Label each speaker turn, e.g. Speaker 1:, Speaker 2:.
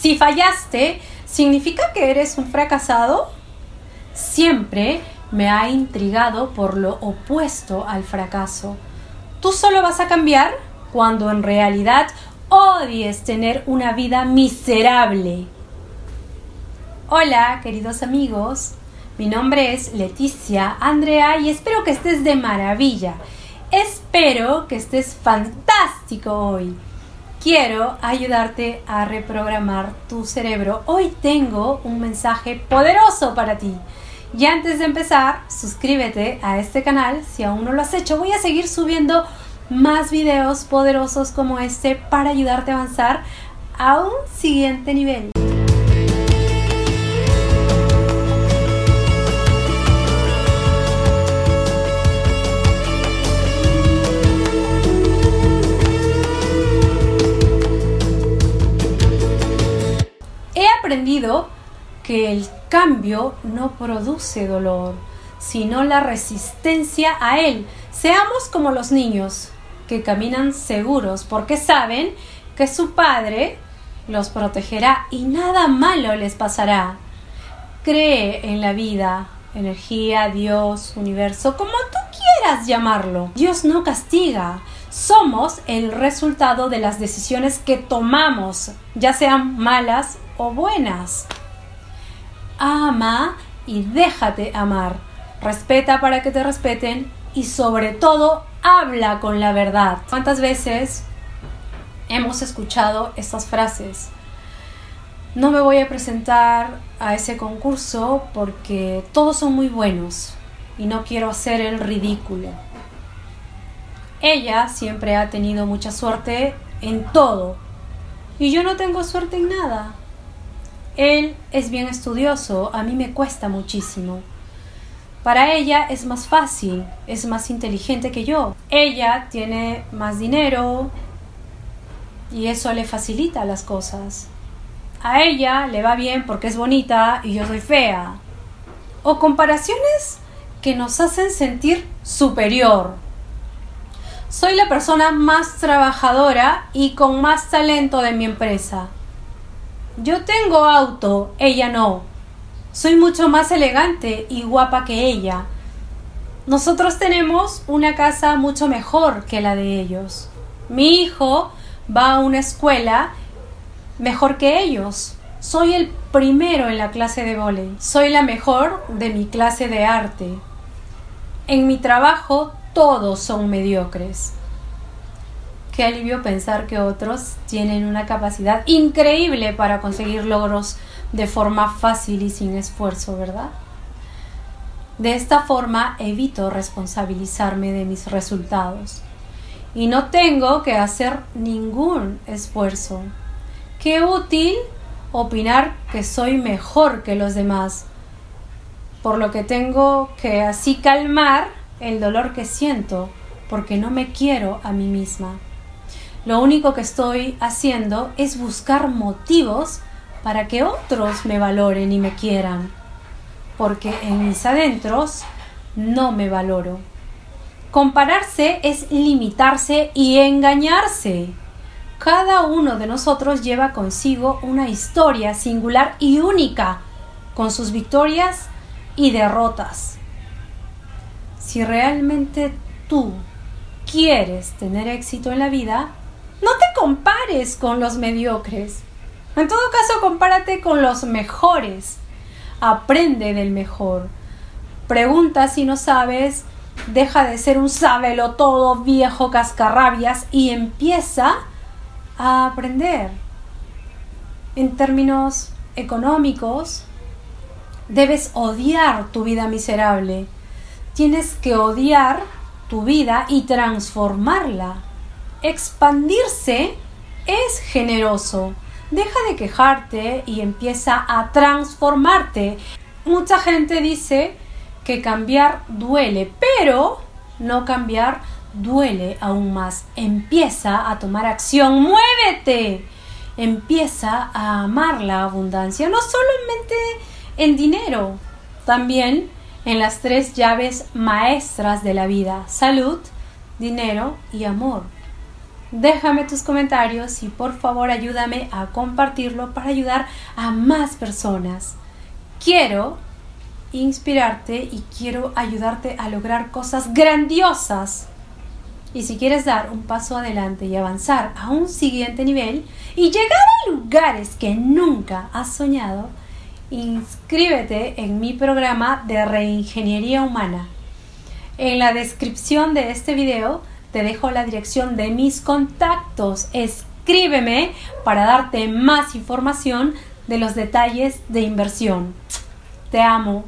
Speaker 1: Si fallaste, ¿significa que eres un fracasado? Siempre me ha intrigado por lo opuesto al fracaso. Tú solo vas a cambiar cuando en realidad odies tener una vida miserable. Hola, queridos amigos. Mi nombre es Leticia Andrea y espero que estés de maravilla. Espero que estés fantástico hoy. Quiero ayudarte a reprogramar tu cerebro. Hoy tengo un mensaje poderoso para ti. Y antes de empezar, suscríbete a este canal si aún no lo has hecho. Voy a seguir subiendo más videos poderosos como este para ayudarte a avanzar a un siguiente nivel. Que el cambio no produce dolor, sino la resistencia a él. Seamos como los niños, que caminan seguros porque saben que su padre los protegerá y nada malo les pasará. Cree en la vida, energía, Dios, universo, como tú quieras llamarlo. Dios no castiga. Somos el resultado de las decisiones que tomamos, ya sean malas o buenas. Ama y déjate amar. Respeta para que te respeten y sobre todo habla con la verdad. ¿Cuántas veces hemos escuchado estas frases? No me voy a presentar a ese concurso porque todos son muy buenos y no quiero hacer el ridículo. Ella siempre ha tenido mucha suerte en todo y yo no tengo suerte en nada. Él es bien estudioso, a mí me cuesta muchísimo. Para ella es más fácil, es más inteligente que yo. Ella tiene más dinero y eso le facilita las cosas. A ella le va bien porque es bonita y yo soy fea. O comparaciones que nos hacen sentir superior. Soy la persona más trabajadora y con más talento de mi empresa. Yo tengo auto, ella no. Soy mucho más elegante y guapa que ella. Nosotros tenemos una casa mucho mejor que la de ellos. Mi hijo va a una escuela mejor que ellos. Soy el primero en la clase de volei. Soy la mejor de mi clase de arte. En mi trabajo todos son mediocres. Qué alivio pensar que otros tienen una capacidad increíble para conseguir logros de forma fácil y sin esfuerzo, ¿verdad? De esta forma evito responsabilizarme de mis resultados y no tengo que hacer ningún esfuerzo. Qué útil opinar que soy mejor que los demás, por lo que tengo que así calmar el dolor que siento porque no me quiero a mí misma. Lo único que estoy haciendo es buscar motivos para que otros me valoren y me quieran, porque en mis adentros no me valoro. Compararse es limitarse y engañarse. Cada uno de nosotros lleva consigo una historia singular y única, con sus victorias y derrotas. Si realmente tú quieres tener éxito en la vida, no te compares con los mediocres. En todo caso, compárate con los mejores. Aprende del mejor. Pregunta si no sabes, deja de ser un sábelo todo viejo cascarrabias y empieza a aprender. En términos económicos, debes odiar tu vida miserable. Tienes que odiar tu vida y transformarla. Expandirse es generoso. Deja de quejarte y empieza a transformarte. Mucha gente dice que cambiar duele, pero no cambiar duele aún más. Empieza a tomar acción, muévete. Empieza a amar la abundancia, no solamente en dinero, también en las tres llaves maestras de la vida, salud, dinero y amor. Déjame tus comentarios y por favor ayúdame a compartirlo para ayudar a más personas. Quiero inspirarte y quiero ayudarte a lograr cosas grandiosas. Y si quieres dar un paso adelante y avanzar a un siguiente nivel y llegar a lugares que nunca has soñado, inscríbete en mi programa de reingeniería humana. En la descripción de este video te dejo la dirección de mis contactos. Escríbeme para darte más información de los detalles de inversión. Te amo.